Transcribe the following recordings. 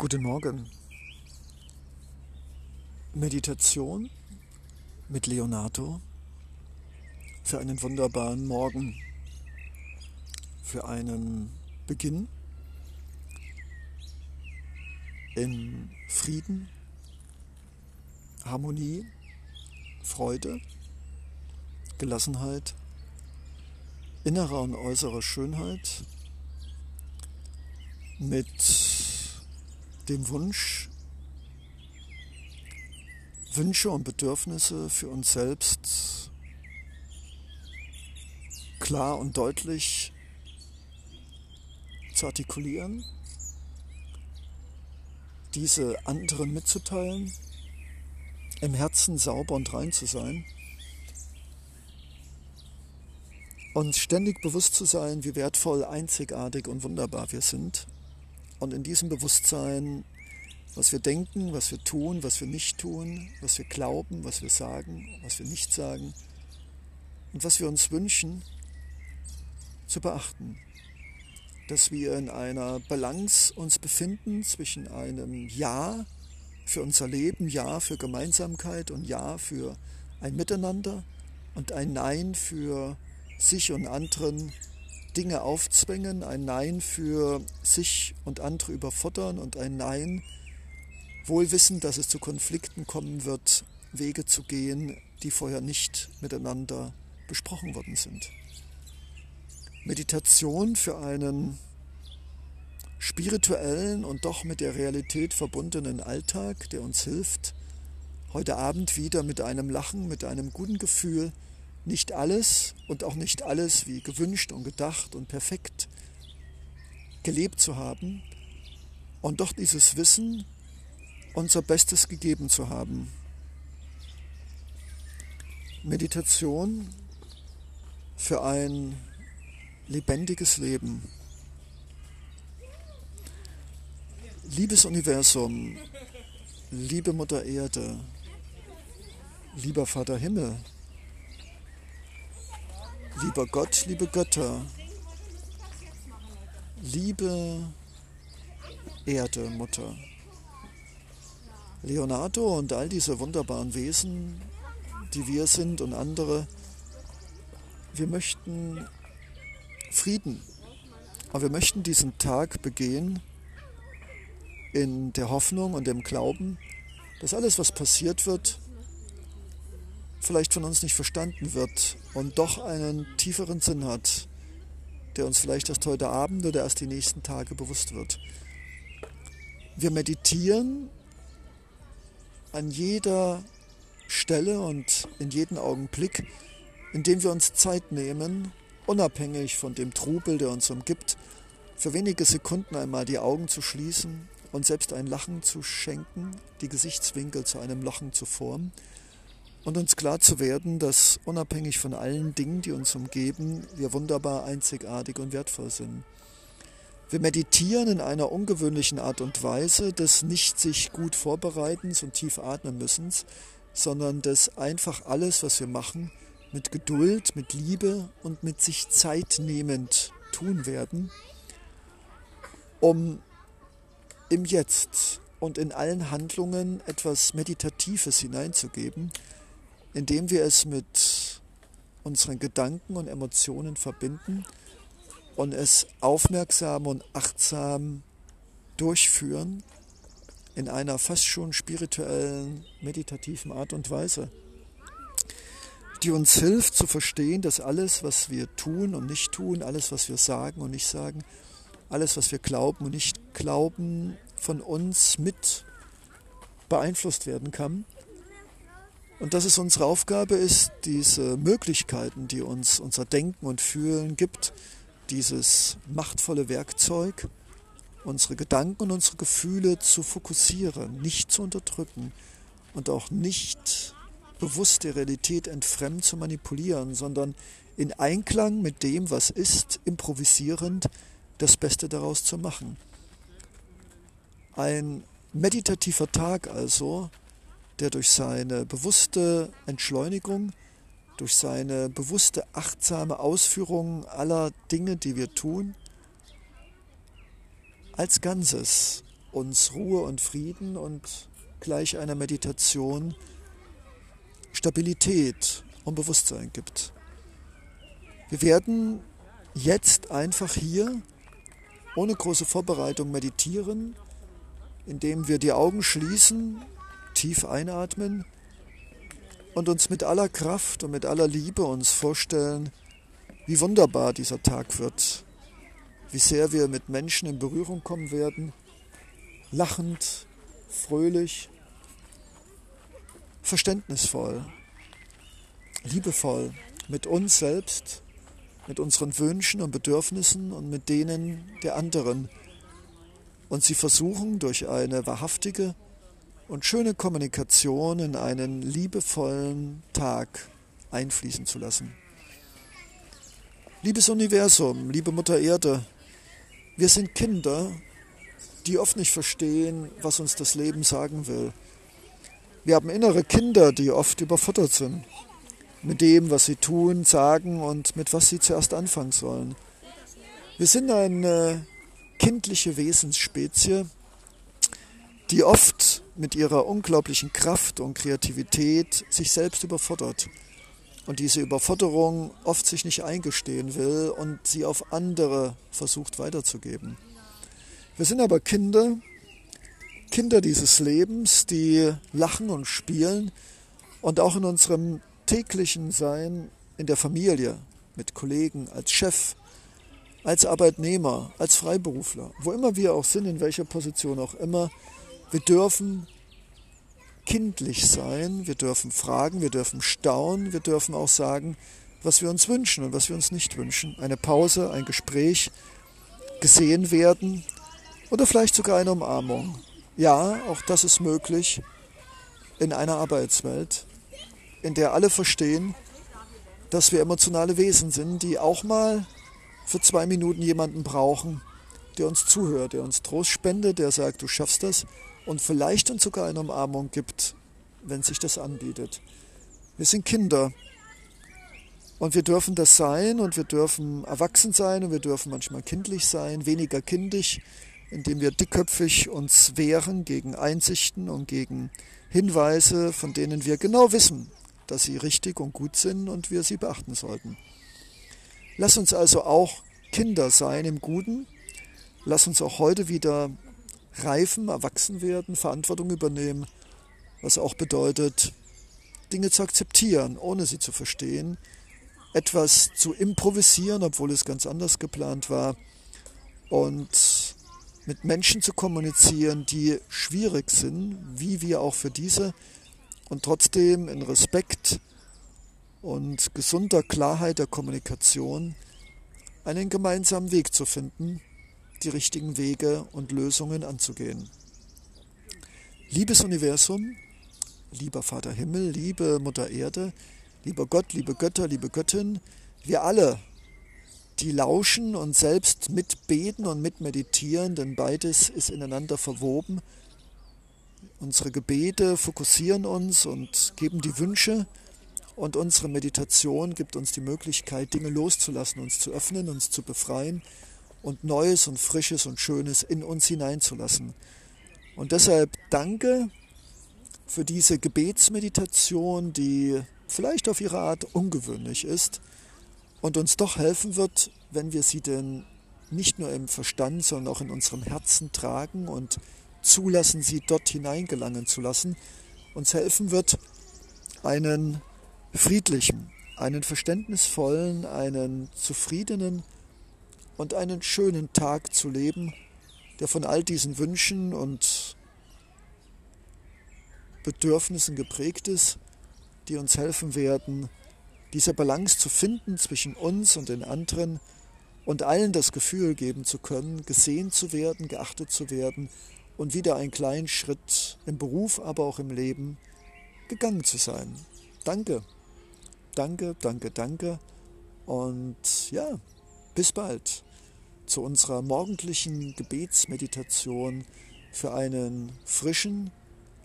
Guten Morgen. Meditation mit Leonardo für einen wunderbaren Morgen, für einen Beginn in Frieden, Harmonie, Freude, Gelassenheit, innerer und äußerer Schönheit, mit dem Wunsch, Wünsche und Bedürfnisse für uns selbst klar und deutlich zu artikulieren, diese anderen mitzuteilen, im Herzen sauber und rein zu sein, uns ständig bewusst zu sein, wie wertvoll, einzigartig und wunderbar wir sind und in diesem Bewusstsein, was wir denken, was wir tun, was wir nicht tun, was wir glauben, was wir sagen, was wir nicht sagen und was wir uns wünschen, zu beachten. Dass wir in einer Balance uns befinden zwischen einem Ja für unser Leben, Ja für Gemeinsamkeit und Ja für ein Miteinander und ein Nein für sich und anderen Dinge aufzwängen, ein Nein für sich und andere überfordern und ein Nein, wohl wissend, dass es zu Konflikten kommen wird, Wege zu gehen, die vorher nicht miteinander besprochen worden sind. Meditation für einen spirituellen und doch mit der Realität verbundenen Alltag, der uns hilft, heute Abend wieder mit einem Lachen, mit einem guten Gefühl, nicht alles und auch nicht alles wie gewünscht und gedacht und perfekt gelebt zu haben und doch dieses Wissen unser Bestes gegeben zu haben. Meditation für ein lebendiges Leben. Liebes Universum, liebe Mutter Erde, lieber Vater Himmel, Lieber Gott, liebe Götter, liebe Erde, Mutter, Leonardo und all diese wunderbaren Wesen, die wir sind und andere, wir möchten Frieden, aber wir möchten diesen Tag begehen in der Hoffnung und dem Glauben, dass alles, was passiert wird, vielleicht von uns nicht verstanden wird und doch einen tieferen Sinn hat, der uns vielleicht erst heute Abend oder erst die nächsten Tage bewusst wird. Wir meditieren an jeder Stelle und in jedem Augenblick, indem wir uns Zeit nehmen, unabhängig von dem Trubel, der uns umgibt, für wenige Sekunden einmal die Augen zu schließen und selbst ein Lachen zu schenken, die Gesichtswinkel zu einem Lachen zu formen und uns klar zu werden, dass unabhängig von allen Dingen, die uns umgeben, wir wunderbar einzigartig und wertvoll sind. Wir meditieren in einer ungewöhnlichen Art und Weise des nicht sich gut vorbereitens und tief atmen müssens, sondern des einfach alles, was wir machen, mit Geduld, mit Liebe und mit sich Zeit nehmend tun werden, um im Jetzt und in allen Handlungen etwas Meditatives hineinzugeben, indem wir es mit unseren Gedanken und Emotionen verbinden und es aufmerksam und achtsam durchführen in einer fast schon spirituellen, meditativen Art und Weise, die uns hilft zu verstehen, dass alles, was wir tun und nicht tun, alles, was wir sagen und nicht sagen, alles, was wir glauben und nicht glauben, von uns mit beeinflusst werden kann und dass es unsere Aufgabe ist, diese Möglichkeiten, die uns unser Denken und Fühlen gibt, dieses machtvolle Werkzeug, unsere Gedanken und unsere Gefühle zu fokussieren, nicht zu unterdrücken und auch nicht bewusst der Realität entfremd zu manipulieren, sondern in Einklang mit dem, was ist, improvisierend das Beste daraus zu machen. Ein meditativer Tag also, der durch seine bewusste Entschleunigung, durch seine bewusste achtsame Ausführung aller Dinge, die wir tun, als Ganzes uns Ruhe und Frieden und gleich einer Meditation Stabilität und Bewusstsein gibt. Wir werden jetzt einfach hier ohne große Vorbereitung meditieren, indem wir die Augen schließen, tief einatmen und uns mit aller Kraft und mit aller Liebe uns vorstellen, wie wunderbar dieser Tag wird, wie sehr wir mit Menschen in Berührung kommen werden, lachend, fröhlich, verständnisvoll, liebevoll mit uns selbst, mit unseren Wünschen und Bedürfnissen und mit denen der anderen. Und sie versuchen durch eine wahrhaftige und schöne Kommunikation in einen liebevollen Tag einfließen zu lassen. Liebes Universum, liebe Mutter Erde, wir sind Kinder, die oft nicht verstehen, was uns das Leben sagen will. Wir haben innere Kinder, die oft überfordert sind mit dem, was sie tun, sagen und mit was sie zuerst anfangen sollen. Wir sind eine kindliche Wesensspezie, die oft mit ihrer unglaublichen Kraft und Kreativität sich selbst überfordert und diese Überforderung oft sich nicht eingestehen will und sie auf andere versucht weiterzugeben. Wir sind aber Kinder, Kinder dieses Lebens, die lachen und spielen und auch in unserem täglichen Sein in der Familie, mit Kollegen, als Chef, als Arbeitnehmer, als Freiberufler, wo immer wir auch sind, in welcher Position auch immer, wir dürfen kindlich sein, wir dürfen fragen, wir dürfen staunen, wir dürfen auch sagen, was wir uns wünschen und was wir uns nicht wünschen. Eine Pause, ein Gespräch, gesehen werden oder vielleicht sogar eine Umarmung. Ja, auch das ist möglich in einer Arbeitswelt, in der alle verstehen, dass wir emotionale Wesen sind, die auch mal für zwei Minuten jemanden brauchen, der uns zuhört, der uns Trost spendet, der sagt, du schaffst das und vielleicht uns sogar eine Umarmung gibt, wenn sich das anbietet. Wir sind Kinder und wir dürfen das sein und wir dürfen erwachsen sein und wir dürfen manchmal kindlich sein, weniger kindisch, indem wir dickköpfig uns wehren gegen Einsichten und gegen Hinweise, von denen wir genau wissen, dass sie richtig und gut sind und wir sie beachten sollten. Lass uns also auch Kinder sein im Guten. Lass uns auch heute wieder reifen, erwachsen werden, Verantwortung übernehmen, was auch bedeutet, Dinge zu akzeptieren, ohne sie zu verstehen, etwas zu improvisieren, obwohl es ganz anders geplant war, und mit Menschen zu kommunizieren, die schwierig sind, wie wir auch für diese, und trotzdem in Respekt und gesunder Klarheit der Kommunikation einen gemeinsamen Weg zu finden, die richtigen Wege und Lösungen anzugehen. Liebes Universum, lieber Vater Himmel, liebe Mutter Erde, lieber Gott, liebe Götter, liebe Göttin, wir alle, die lauschen und selbst mitbeten und mitmeditieren, denn beides ist ineinander verwoben. Unsere Gebete fokussieren uns und geben die Wünsche und unsere Meditation gibt uns die Möglichkeit, Dinge loszulassen, uns zu öffnen, uns zu befreien und Neues und Frisches und Schönes in uns hineinzulassen. Und deshalb danke für diese Gebetsmeditation, die vielleicht auf ihre Art ungewöhnlich ist und uns doch helfen wird, wenn wir sie denn nicht nur im Verstand, sondern auch in unserem Herzen tragen und zulassen, sie dort hineingelangen zu lassen, uns helfen wird, einen friedlichen, einen verständnisvollen, einen zufriedenen und einen schönen Tag zu leben, der von all diesen Wünschen und Bedürfnissen geprägt ist, die uns helfen werden, diese Balance zu finden zwischen uns und den anderen und allen das Gefühl geben zu können, gesehen zu werden, geachtet zu werden und wieder einen kleinen Schritt im Beruf, aber auch im Leben gegangen zu sein. Danke, danke, danke, danke und ja, bis bald zu unserer morgendlichen Gebetsmeditation für einen frischen,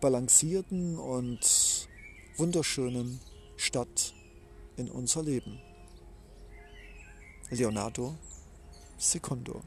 balancierten und wunderschönen Start in unser Leben. Leonardo Secondo